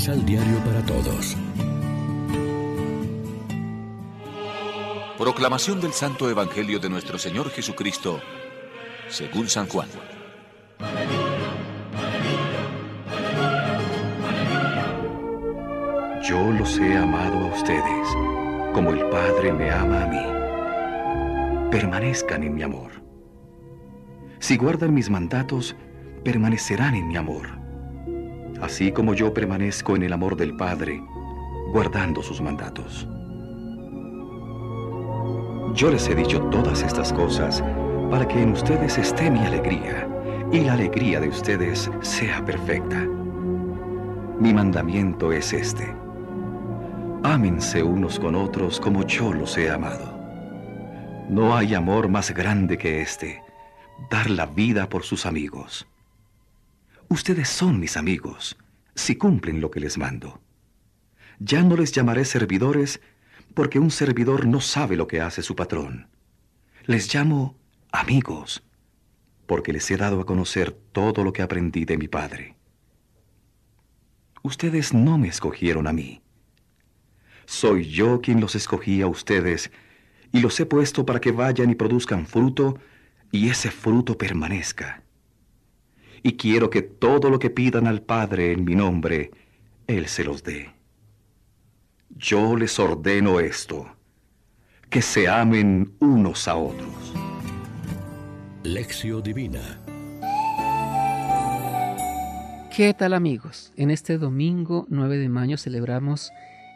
Misal Diario para Todos. Proclamación del Santo Evangelio de nuestro Señor Jesucristo, según San Juan. Yo los he amado a ustedes, como el Padre me ama a mí. Permanezcan en mi amor. Si guardan mis mandatos, permanecerán en mi amor. Así como yo permanezco en el amor del Padre, guardando sus mandatos. Yo les he dicho todas estas cosas para que en ustedes esté mi alegría y la alegría de ustedes sea perfecta. Mi mandamiento es este. Ámense unos con otros como yo los he amado. No hay amor más grande que este, dar la vida por sus amigos. Ustedes son mis amigos, si cumplen lo que les mando. Ya no les llamaré servidores, porque un servidor no sabe lo que hace su patrón. Les llamo amigos, porque les he dado a conocer todo lo que aprendí de mi Padre. Ustedes no me escogieron a mí. Soy yo quien los escogí a ustedes y los he puesto para que vayan y produzcan fruto y ese fruto permanezca. Y quiero que todo lo que pidan al Padre en mi nombre, Él se los dé. Yo les ordeno esto, que se amen unos a otros. Lección Divina ¿Qué tal amigos? En este domingo 9 de mayo celebramos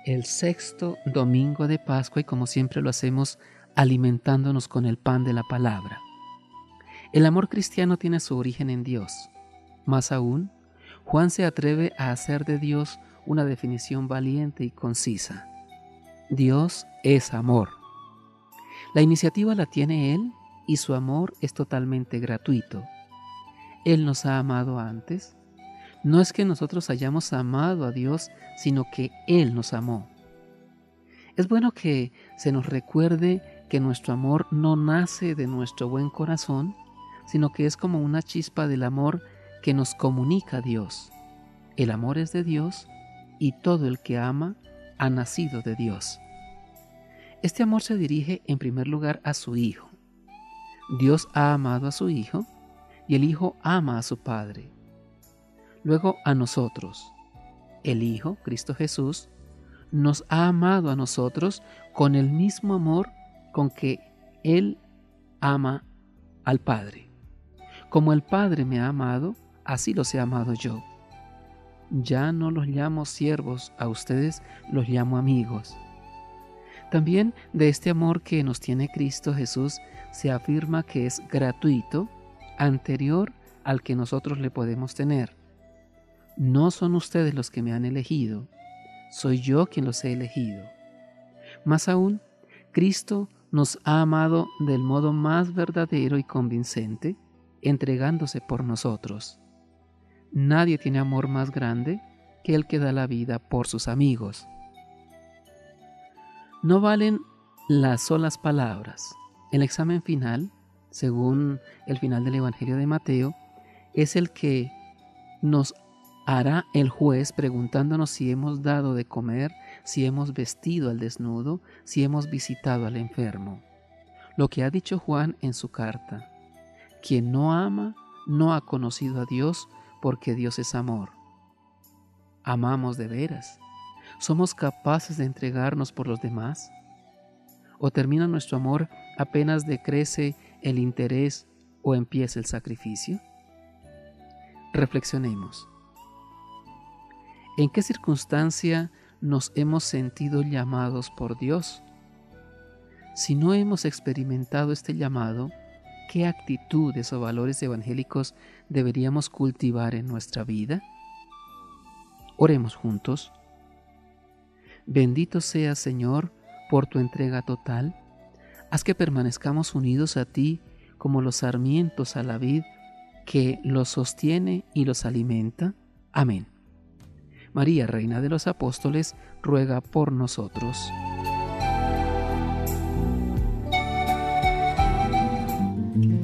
el sexto domingo de Pascua y como siempre lo hacemos alimentándonos con el pan de la palabra. El amor cristiano tiene su origen en Dios. Más aún, Juan se atreve a hacer de Dios una definición valiente y concisa. Dios es amor. La iniciativa la tiene Él y su amor es totalmente gratuito. Él nos ha amado antes. No es que nosotros hayamos amado a Dios, sino que Él nos amó. Es bueno que se nos recuerde que nuestro amor no nace de nuestro buen corazón, sino que es como una chispa del amor que nos comunica Dios. El amor es de Dios y todo el que ama ha nacido de Dios. Este amor se dirige en primer lugar a su Hijo. Dios ha amado a su Hijo y el Hijo ama a su Padre. Luego a nosotros. El Hijo, Cristo Jesús, nos ha amado a nosotros con el mismo amor con que Él ama al Padre. Como el Padre me ha amado, así los he amado yo. Ya no los llamo siervos, a ustedes los llamo amigos. También de este amor que nos tiene Cristo Jesús se afirma que es gratuito, anterior al que nosotros le podemos tener. No son ustedes los que me han elegido, soy yo quien los he elegido. Más aún, Cristo nos ha amado del modo más verdadero y convincente, entregándose por nosotros. Nadie tiene amor más grande que el que da la vida por sus amigos. No valen las solas palabras. El examen final, según el final del Evangelio de Mateo, es el que nos hará el juez preguntándonos si hemos dado de comer, si hemos vestido al desnudo, si hemos visitado al enfermo. Lo que ha dicho Juan en su carta, quien no ama no ha conocido a Dios porque Dios es amor. Amamos de veras. ¿Somos capaces de entregarnos por los demás? ¿O termina nuestro amor apenas decrece el interés o empieza el sacrificio? Reflexionemos. ¿En qué circunstancia nos hemos sentido llamados por Dios? Si no hemos experimentado este llamado, ¿qué actitudes o valores evangélicos deberíamos cultivar en nuestra vida? Oremos juntos. Bendito sea Señor por tu entrega total. Haz que permanezcamos unidos a ti como los sarmientos a la vid que los sostiene y los alimenta. Amén. María, Reina de los Apóstoles, ruega por nosotros.